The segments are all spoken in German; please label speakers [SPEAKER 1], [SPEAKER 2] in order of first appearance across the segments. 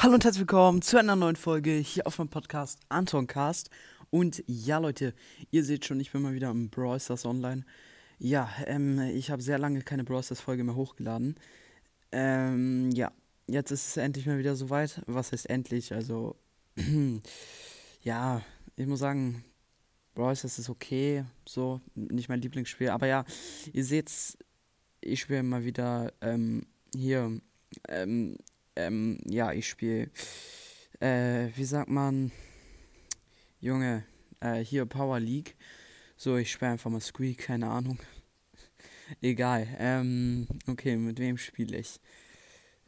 [SPEAKER 1] Hallo und herzlich willkommen zu einer neuen Folge hier auf meinem Podcast Antoncast. Und ja, Leute, ihr seht schon, ich bin mal wieder im Brawl Stars Online. Ja, ähm, ich habe sehr lange keine Brawl Stars Folge mehr hochgeladen. Ähm, ja, jetzt ist es endlich mal wieder soweit. Was heißt endlich? Also, ja, ich muss sagen, Brawl Stars ist okay, so, nicht mein Lieblingsspiel. Aber ja, ihr seht's, ich spiele mal wieder ähm, hier, ähm, ähm, ja, ich spiele, äh, wie sagt man, Junge, äh, hier Power League. So, ich spiele einfach mal Squeak, keine Ahnung. Egal, ähm, okay, mit wem spiele ich?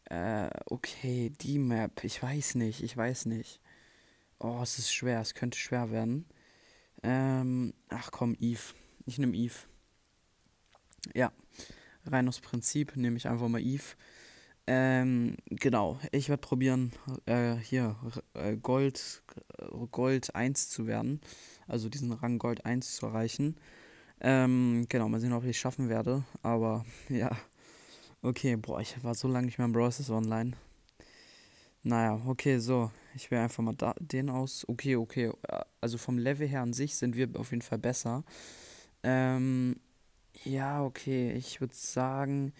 [SPEAKER 1] Äh, okay, die Map, ich weiß nicht, ich weiß nicht. Oh, es ist schwer, es könnte schwer werden. Ähm, ach komm, Eve. Ich nehme Eve. Ja, rein aus Prinzip nehme ich einfach mal Eve. Ähm, genau, ich werde probieren, äh, hier äh, Gold, Gold 1 zu werden. Also diesen Rang Gold 1 zu erreichen. Ähm, genau, mal sehen, ob ich es schaffen werde. Aber ja. Okay, boah, ich war so lange nicht mehr im Browser online. Naja, okay, so. Ich wähle einfach mal da, den aus. Okay, okay. Also vom Level her an sich sind wir auf jeden Fall besser. Ähm, ja, okay. Ich würde sagen,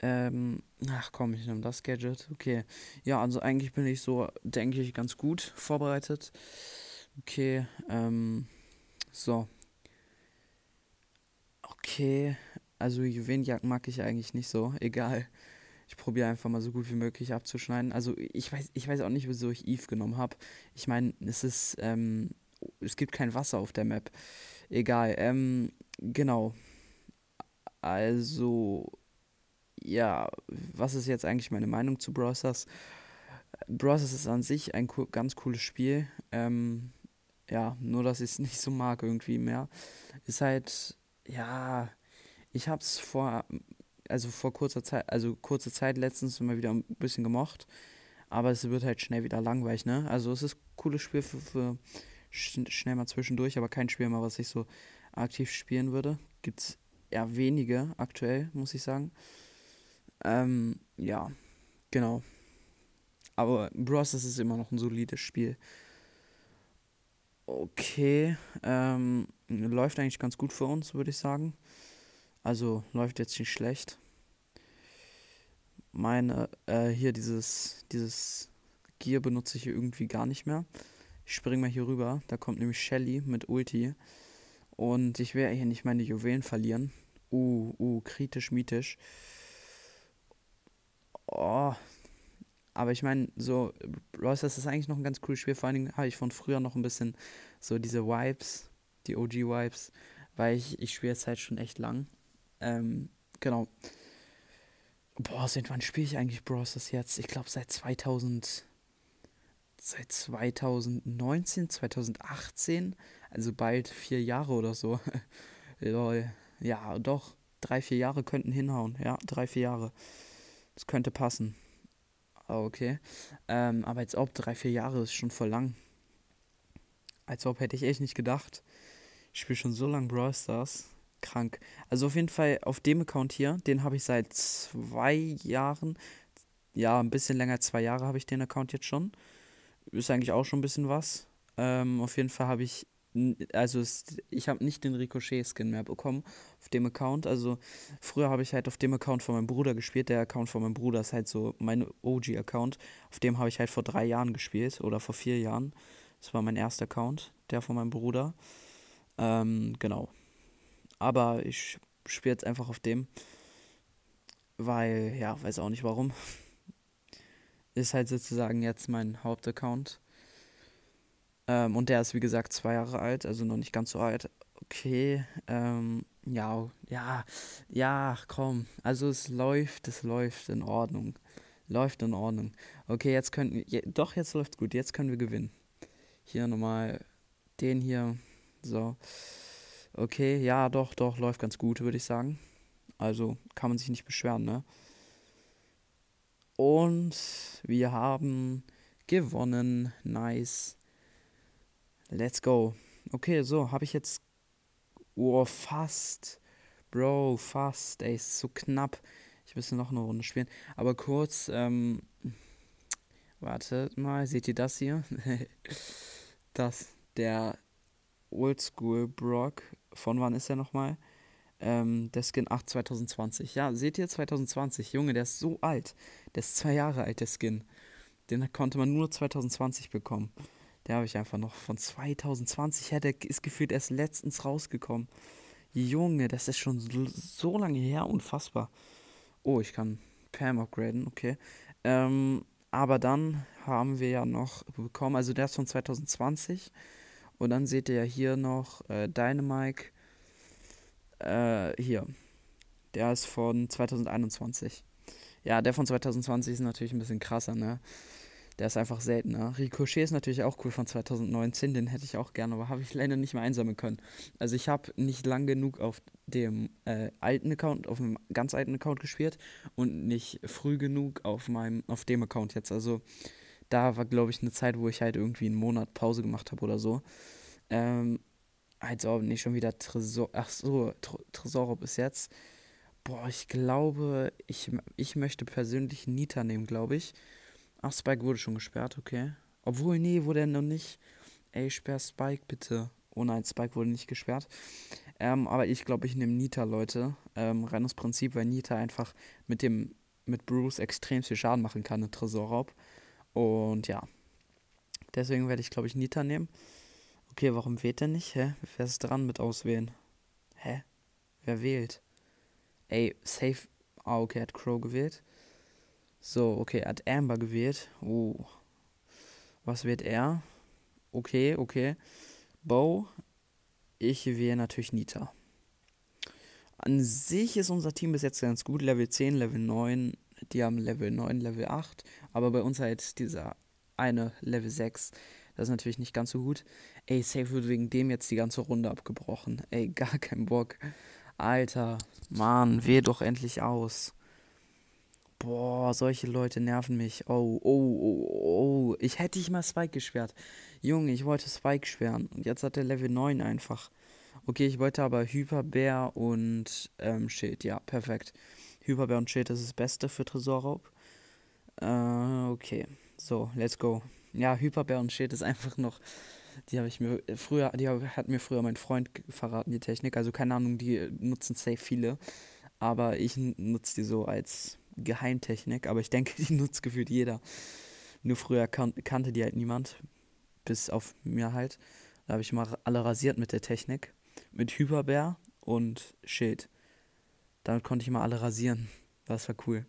[SPEAKER 1] ähm, ach komm, ich nehme das Gadget. Okay. Ja, also eigentlich bin ich so, denke ich, ganz gut vorbereitet. Okay, ähm, so. Okay, also Juwelenjagd mag ich eigentlich nicht so. Egal. Ich probiere einfach mal so gut wie möglich abzuschneiden. Also ich weiß, ich weiß auch nicht, wieso ich Eve genommen habe. Ich meine, es ist, ähm, es gibt kein Wasser auf der Map. Egal. Ähm, genau. Also, ja, was ist jetzt eigentlich meine Meinung zu Brawl Stars? Brawl Stars ist an sich ein co ganz cooles Spiel. Ähm, ja, nur dass ich es nicht so mag irgendwie mehr. Ist halt, ja, ich hab's vor, also vor kurzer Zeit, also kurze Zeit letztens immer wieder ein bisschen gemocht. Aber es wird halt schnell wieder langweilig, ne? Also es ist ein cooles Spiel für, für schnell mal zwischendurch, aber kein Spiel mehr, was ich so aktiv spielen würde. Gibt's eher wenige aktuell, muss ich sagen. Ähm, ja, genau. Aber Bros. ist immer noch ein solides Spiel. Okay, ähm, läuft eigentlich ganz gut für uns, würde ich sagen. Also läuft jetzt nicht schlecht. Meine, äh, hier dieses, dieses Gear benutze ich hier irgendwie gar nicht mehr. Ich springe mal hier rüber. Da kommt nämlich Shelly mit Ulti. Und ich werde hier nicht meine Juwelen verlieren. Uh, uh, kritisch, mythisch. Oh. Aber ich meine, so, Royce, das ist eigentlich noch ein ganz cooles Spiel. Vor allen Dingen habe ich von früher noch ein bisschen so diese Vibes, die OG-Vibes, weil ich, ich spiele jetzt halt schon echt lang. Ähm, genau. Boah, seit wann spiele ich eigentlich Bros. jetzt? Ich glaube seit 2000. Seit 2019, 2018. Also bald vier Jahre oder so. Lol. Ja, doch. Drei, vier Jahre könnten hinhauen. Ja, drei, vier Jahre. Das könnte passen. Ah, okay. Ähm, aber als ob drei, vier Jahre ist schon voll lang. Als ob hätte ich echt nicht gedacht. Ich spiele schon so lange Brawl Stars. Krank. Also auf jeden Fall auf dem Account hier, den habe ich seit zwei Jahren. Ja, ein bisschen länger, zwei Jahre habe ich den Account jetzt schon. Ist eigentlich auch schon ein bisschen was. Ähm, auf jeden Fall habe ich also ich habe nicht den Ricochet-Skin mehr bekommen auf dem Account. Also früher habe ich halt auf dem Account von meinem Bruder gespielt. Der Account von meinem Bruder ist halt so mein OG-Account. Auf dem habe ich halt vor drei Jahren gespielt oder vor vier Jahren. Das war mein erster Account, der von meinem Bruder. Ähm, genau. Aber ich spiele jetzt einfach auf dem. Weil, ja, weiß auch nicht warum. Ist halt sozusagen jetzt mein Hauptaccount. Ähm, und der ist, wie gesagt, zwei Jahre alt, also noch nicht ganz so alt. Okay, ähm, ja, ja, ja, komm. Also es läuft, es läuft in Ordnung. Läuft in Ordnung. Okay, jetzt können wir, ja, doch, jetzt läuft gut, jetzt können wir gewinnen. Hier nochmal den hier, so. Okay, ja, doch, doch, läuft ganz gut, würde ich sagen. Also kann man sich nicht beschweren, ne? Und wir haben gewonnen. Nice. Let's go. Okay, so, habe ich jetzt. Oh, fast. Bro, fast. Ey, ist so knapp. Ich müsste noch eine Runde spielen. Aber kurz, ähm. Wartet mal, seht ihr das hier? das, der Oldschool Brock. Von wann ist er nochmal? Ähm, der Skin 8 2020. Ja, seht ihr 2020? Junge, der ist so alt. Der ist zwei Jahre alt, der Skin. Den konnte man nur 2020 bekommen. Der habe ich einfach noch von 2020 her. Der ist gefühlt erst letztens rausgekommen. Junge, das ist schon so lange her. Unfassbar. Oh, ich kann Pam upgraden, okay. Ähm, aber dann haben wir ja noch bekommen, also der ist von 2020. Und dann seht ihr ja hier noch äh, Dynamike. Äh, hier. Der ist von 2021. Ja, der von 2020 ist natürlich ein bisschen krasser, ne? Der ist einfach seltener. Ricochet ist natürlich auch cool von 2019, den hätte ich auch gerne, aber habe ich leider nicht mehr einsammeln können. Also ich habe nicht lang genug auf dem äh, alten Account, auf einem ganz alten Account gespielt und nicht früh genug auf meinem, auf dem Account jetzt. Also da war, glaube ich, eine Zeit, wo ich halt irgendwie einen Monat Pause gemacht habe oder so. Ähm, also nicht schon wieder Tresor, ach so, Tresor bis jetzt. Boah, ich glaube, ich, ich möchte persönlich Nita nehmen, glaube ich. Ach, Spike wurde schon gesperrt, okay. Obwohl, nee, wurde er noch nicht. Ey, sperr Spike bitte. Oh nein, Spike wurde nicht gesperrt. Ähm, aber ich glaube, ich nehme Nita, Leute. Ähm, rein aus Prinzip, weil Nita einfach mit dem, mit Bruce extrem viel Schaden machen kann, ein Tresorraub. Und ja. Deswegen werde ich, glaube ich, Nita nehmen. Okay, warum wählt er nicht? Hä? Wer ist dran mit auswählen? Hä? Wer wählt? Ey, safe. Ah, okay, hat Crow gewählt. So, okay, er hat Amber gewählt. Oh. Was wird er? Okay, okay. Bo. Ich wähle natürlich Nita. An sich ist unser Team bis jetzt ganz gut. Level 10, Level 9. Die haben Level 9, Level 8. Aber bei uns halt dieser eine Level 6. Das ist natürlich nicht ganz so gut. Ey, Safe wird wegen dem jetzt die ganze Runde abgebrochen. Ey, gar kein Bock. Alter, Mann, weh doch endlich aus. Boah, solche Leute nerven mich. Oh, oh, oh, oh. Ich hätte ich mal Spike gesperrt. Junge, ich wollte Spike sperren. Und jetzt hat er Level 9 einfach. Okay, ich wollte aber Hyperbär und ähm, Schild. Ja, perfekt. Hyperbär und Schild ist das Beste für Tresorraub. Äh, okay. So, let's go. Ja, Hyperbär und Schild ist einfach noch. Die habe ich mir früher, die hat mir früher mein Freund verraten, die Technik. Also keine Ahnung, die nutzen safe viele. Aber ich nutze die so als Geheimtechnik, aber ich denke, die nutzt gefühlt jeder. Nur früher kan kannte die halt niemand. Bis auf mir halt. Da habe ich mal alle rasiert mit der Technik. Mit Hyperbär und Schild. Damit konnte ich mal alle rasieren. Das war cool.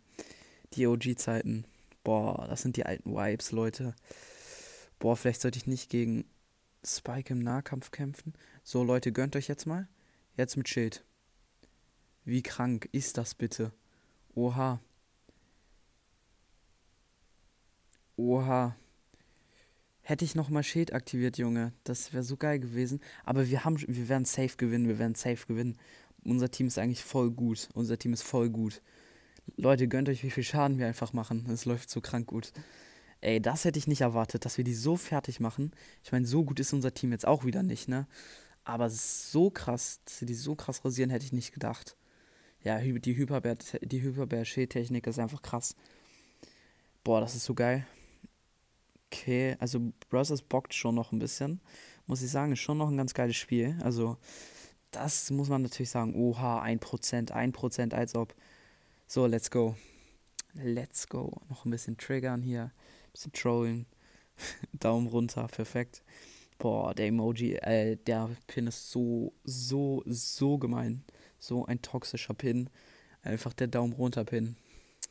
[SPEAKER 1] Die OG-Zeiten. Boah, das sind die alten Vibes, Leute. Boah, vielleicht sollte ich nicht gegen Spike im Nahkampf kämpfen. So, Leute, gönnt euch jetzt mal. Jetzt mit Schild. Wie krank ist das bitte? Oha. Oha. Hätte ich noch mal Schild aktiviert, Junge. Das wäre so geil gewesen. Aber wir haben, wir werden safe gewinnen. Wir werden safe gewinnen. Unser Team ist eigentlich voll gut. Unser Team ist voll gut. Leute, gönnt euch, wie viel Schaden wir einfach machen. Es läuft so krank gut. Ey, das hätte ich nicht erwartet, dass wir die so fertig machen. Ich meine, so gut ist unser Team jetzt auch wieder nicht, ne? Aber so krass, dass sie die so krass rasieren, hätte ich nicht gedacht. Ja, die Hyperbär, Hyperbär-Schild-Technik ist einfach krass. Boah, das ist so geil. Okay, also Brothers bockt schon noch ein bisschen. Muss ich sagen, ist schon noch ein ganz geiles Spiel. Also, das muss man natürlich sagen. Oha, 1%, 1%, als ob. So, let's go. Let's go. Noch ein bisschen triggern hier. Ein bisschen trollen. Daumen runter, perfekt. Boah, der Emoji, äh, der Pin ist so, so, so gemein. So ein toxischer Pin. Einfach der Daumen runter Pin.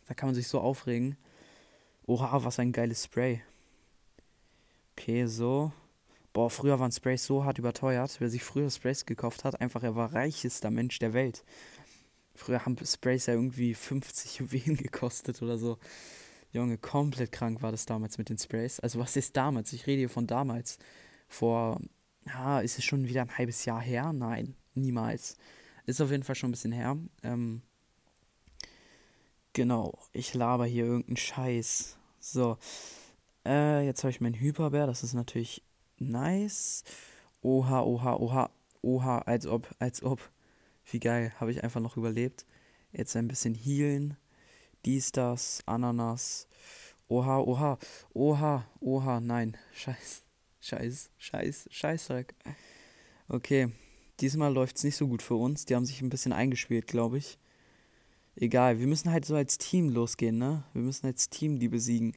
[SPEAKER 1] Da kann man sich so aufregen. Oha, was ein geiles Spray. Okay, so. Boah, früher waren Sprays so hart überteuert. Wer sich früher Sprays gekauft hat, einfach er war reichester Mensch der Welt. Früher haben Sprays ja irgendwie 50 Juwelen gekostet oder so. Junge, komplett krank war das damals mit den Sprays. Also was ist damals? Ich rede hier von damals. Vor, ja, ist es schon wieder ein halbes Jahr her? Nein, niemals. Ist auf jeden Fall schon ein bisschen her. Ähm, genau, ich laber hier irgendeinen Scheiß. So, äh, jetzt habe ich meinen Hyperbär, das ist natürlich nice. Oha, oha, oha, oha, als ob, als ob. Wie geil, habe ich einfach noch überlebt. Jetzt ein bisschen healen. Dies, das, Ananas. Oha, oha, oha, oha, nein. Scheiß, scheiß, scheiß, scheißdreck. Okay, diesmal läuft es nicht so gut für uns. Die haben sich ein bisschen eingespielt, glaube ich. Egal, wir müssen halt so als Team losgehen, ne? Wir müssen als Team die besiegen.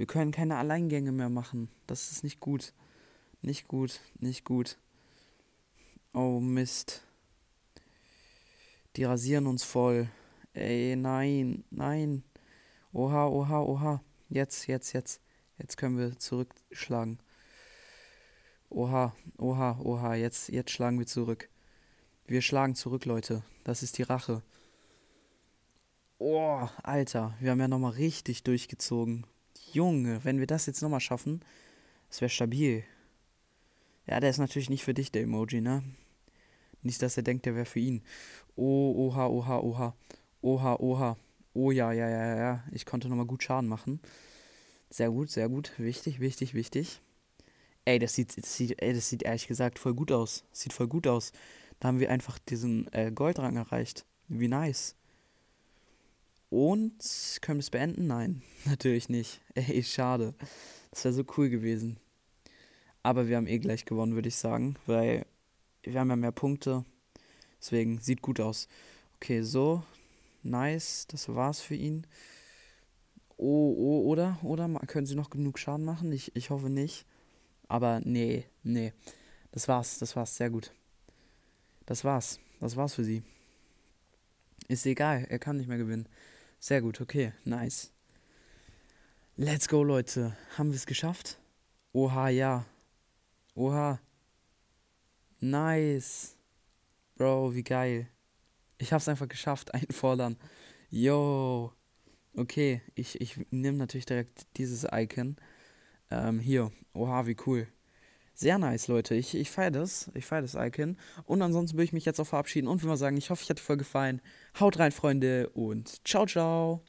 [SPEAKER 1] Wir können keine Alleingänge mehr machen. Das ist nicht gut. Nicht gut, nicht gut. Oh Mist. Die rasieren uns voll. Ey, nein, nein. Oha, oha, oha. Jetzt, jetzt, jetzt. Jetzt können wir zurückschlagen. Oha, oha, oha. Jetzt, jetzt schlagen wir zurück. Wir schlagen zurück, Leute. Das ist die Rache. Oh, Alter. Wir haben ja nochmal richtig durchgezogen. Junge, wenn wir das jetzt nochmal schaffen, das wäre stabil. Ja, der ist natürlich nicht für dich, der Emoji, ne? Nicht, dass er denkt, der wäre für ihn. Oh, oha, oha, oha. Oha, oha. Oh ja, ja, ja, ja. Ich konnte nochmal gut Schaden machen. Sehr gut, sehr gut. Wichtig, wichtig, wichtig. Ey, das sieht, das sieht, ey, das sieht ehrlich gesagt voll gut aus. Sieht voll gut aus. Da haben wir einfach diesen äh, Goldrang erreicht. Wie nice. Und können wir es beenden? Nein, natürlich nicht. Ey, schade. Das wäre so cool gewesen. Aber wir haben eh gleich gewonnen, würde ich sagen, weil wir haben ja mehr Punkte. Deswegen sieht gut aus. Okay, so. Nice. Das war's für ihn. Oh, oh, oder? Oder können sie noch genug Schaden machen? Ich, ich hoffe nicht. Aber nee, nee. Das war's. Das war's. Sehr gut. Das war's. Das war's für sie. Ist egal. Er kann nicht mehr gewinnen. Sehr gut. Okay. Nice. Let's go, Leute. Haben wir es geschafft? Oha, ja. Oha. Nice. Bro, wie geil. Ich hab's einfach geschafft, einfordern. Yo. Okay, ich, ich nehme natürlich direkt dieses Icon. Ähm, hier. Oha, wie cool. Sehr nice, Leute. Ich, ich feiere das. Ich feiere das Icon. Und ansonsten würde ich mich jetzt auch verabschieden und will mal sagen, ich hoffe, ich hat dir voll gefallen. Haut rein, Freunde, und ciao, ciao.